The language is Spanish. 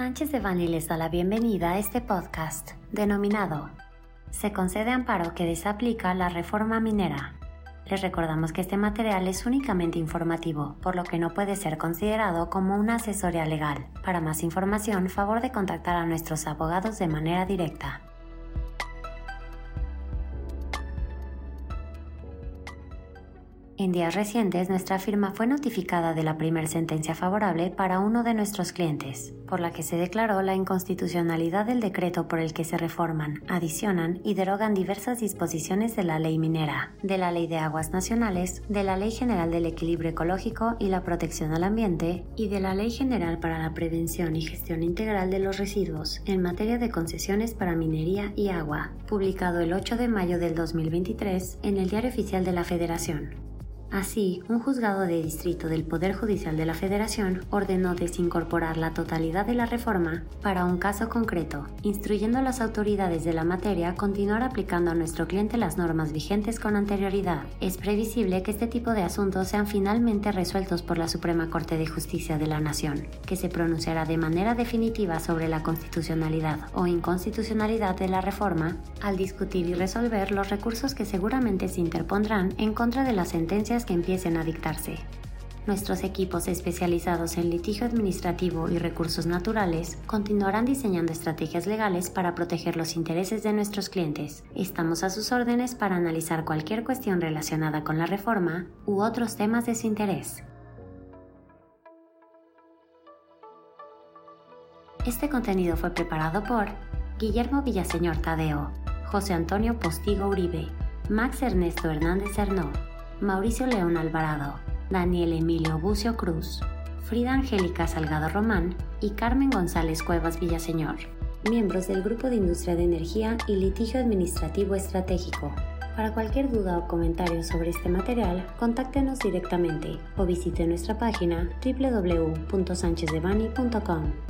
Sánchez de Bani les da la bienvenida a este podcast, denominado Se concede amparo que desaplica la reforma minera. Les recordamos que este material es únicamente informativo, por lo que no puede ser considerado como una asesoría legal. Para más información, favor de contactar a nuestros abogados de manera directa. En días recientes, nuestra firma fue notificada de la primera sentencia favorable para uno de nuestros clientes, por la que se declaró la inconstitucionalidad del decreto por el que se reforman, adicionan y derogan diversas disposiciones de la ley minera, de la ley de aguas nacionales, de la ley general del equilibrio ecológico y la protección al ambiente y de la ley general para la prevención y gestión integral de los residuos en materia de concesiones para minería y agua, publicado el 8 de mayo del 2023 en el Diario Oficial de la Federación. Así, un juzgado de distrito del Poder Judicial de la Federación ordenó desincorporar la totalidad de la reforma para un caso concreto, instruyendo a las autoridades de la materia continuar aplicando a nuestro cliente las normas vigentes con anterioridad. Es previsible que este tipo de asuntos sean finalmente resueltos por la Suprema Corte de Justicia de la Nación, que se pronunciará de manera definitiva sobre la constitucionalidad o inconstitucionalidad de la reforma al discutir y resolver los recursos que seguramente se interpondrán en contra de las sentencias que empiecen a dictarse. Nuestros equipos especializados en litigio administrativo y recursos naturales continuarán diseñando estrategias legales para proteger los intereses de nuestros clientes. Estamos a sus órdenes para analizar cualquier cuestión relacionada con la reforma u otros temas de su interés. Este contenido fue preparado por Guillermo Villaseñor Tadeo, José Antonio Postigo Uribe, Max Ernesto Hernández Hernó, Mauricio León Alvarado, Daniel Emilio Bucio Cruz, Frida Angélica Salgado Román y Carmen González Cuevas Villaseñor, miembros del Grupo de Industria de Energía y Litigio Administrativo Estratégico. Para cualquier duda o comentario sobre este material, contáctenos directamente o visite nuestra página www.sanchezdevani.com.